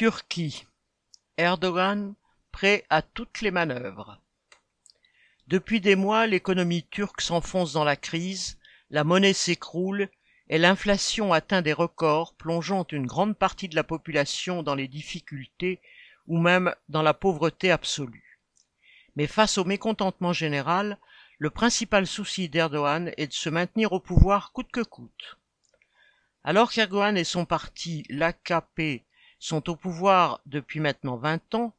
Turquie. Erdogan prêt à toutes les manœuvres. Depuis des mois, l'économie turque s'enfonce dans la crise, la monnaie s'écroule et l'inflation atteint des records, plongeant une grande partie de la population dans les difficultés ou même dans la pauvreté absolue. Mais face au mécontentement général, le principal souci d'Erdogan est de se maintenir au pouvoir coûte que coûte. Alors qu'Erdogan et son parti, l'AKP, sont au pouvoir depuis maintenant 20 ans,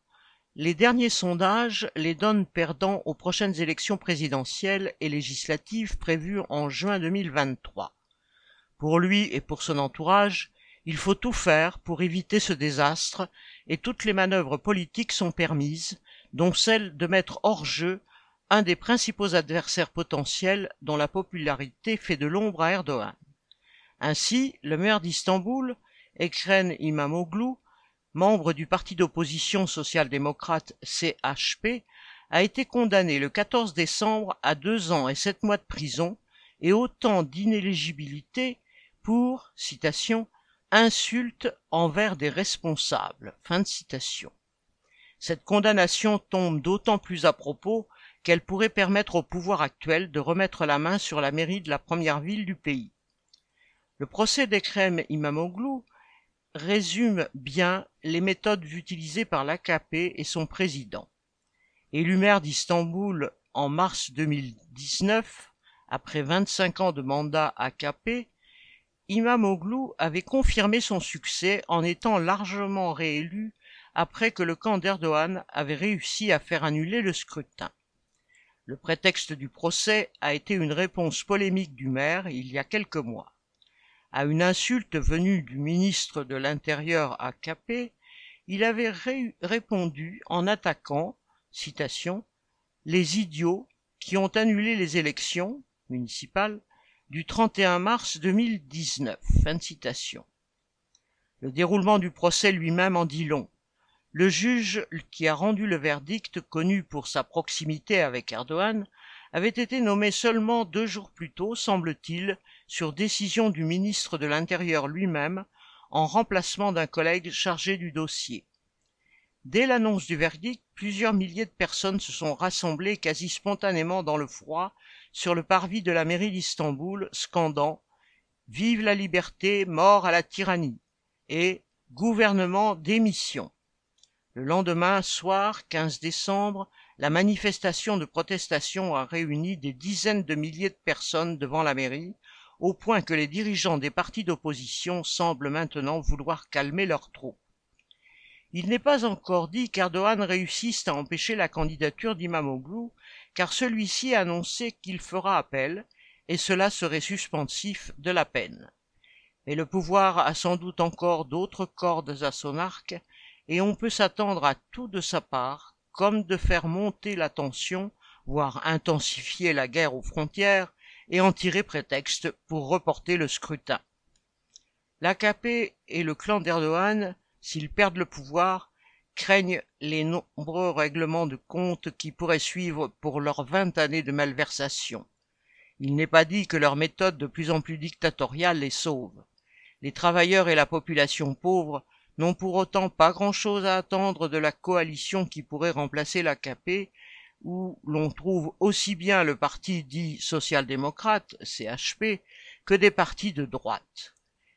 les derniers sondages les donnent perdants aux prochaines élections présidentielles et législatives prévues en juin 2023. Pour lui et pour son entourage, il faut tout faire pour éviter ce désastre et toutes les manœuvres politiques sont permises, dont celle de mettre hors jeu un des principaux adversaires potentiels dont la popularité fait de l'ombre à Erdogan. Ainsi, le maire d'Istanbul, Ekrem Imamoglu, membre du parti d'opposition social-démocrate CHP, a été condamné le 14 décembre à deux ans et sept mois de prison et autant d'inéligibilité pour, citation, insulte envers des responsables. Fin de citation. Cette condamnation tombe d'autant plus à propos qu'elle pourrait permettre au pouvoir actuel de remettre la main sur la mairie de la première ville du pays. Le procès d'Ekrem Imamoglu résume bien les méthodes utilisées par l'AKP et son président. Élu maire d'Istanbul en mars 2019, après 25 ans de mandat AKP, Imamoglu avait confirmé son succès en étant largement réélu après que le camp d'Erdogan avait réussi à faire annuler le scrutin. Le prétexte du procès a été une réponse polémique du maire il y a quelques mois à une insulte venue du ministre de l'Intérieur à Capet, il avait répondu en attaquant, citation, les idiots qui ont annulé les élections municipales du 31 mars 2019. Fin de citation. Le déroulement du procès lui-même en dit long. Le juge qui a rendu le verdict, connu pour sa proximité avec Erdogan, avait été nommé seulement deux jours plus tôt, semble-t-il, sur décision du ministre de l'Intérieur lui-même, en remplacement d'un collègue chargé du dossier. Dès l'annonce du verdict, plusieurs milliers de personnes se sont rassemblées quasi spontanément dans le froid sur le parvis de la mairie d'Istanbul, scandant Vive la liberté, mort à la tyrannie et Gouvernement démission. Le lendemain soir, 15 décembre, la manifestation de protestation a réuni des dizaines de milliers de personnes devant la mairie, au point que les dirigeants des partis d'opposition semblent maintenant vouloir calmer leurs troupes. Il n'est pas encore dit qu'Erdogan réussisse à empêcher la candidature d'Imamoglu, car celui-ci a qu'il fera appel, et cela serait suspensif de la peine. Mais le pouvoir a sans doute encore d'autres cordes à son arc, et on peut s'attendre à tout de sa part, comme de faire monter la tension, voire intensifier la guerre aux frontières, et en tirer prétexte pour reporter le scrutin. L'AKP et le clan d'Erdogan, s'ils perdent le pouvoir, craignent les nombreux règlements de comptes qui pourraient suivre pour leurs vingt années de malversation. Il n'est pas dit que leur méthode de plus en plus dictatoriale les sauve. Les travailleurs et la population pauvre n'ont pour autant pas grand-chose à attendre de la coalition qui pourrait remplacer l'AKP où l'on trouve aussi bien le parti dit social-démocrate, CHP, que des partis de droite.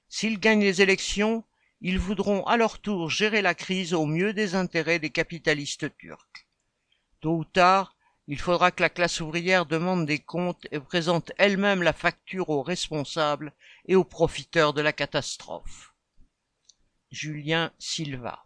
S'ils gagnent les élections, ils voudront à leur tour gérer la crise au mieux des intérêts des capitalistes turcs. Tôt ou tard, il faudra que la classe ouvrière demande des comptes et présente elle-même la facture aux responsables et aux profiteurs de la catastrophe. Julien Silva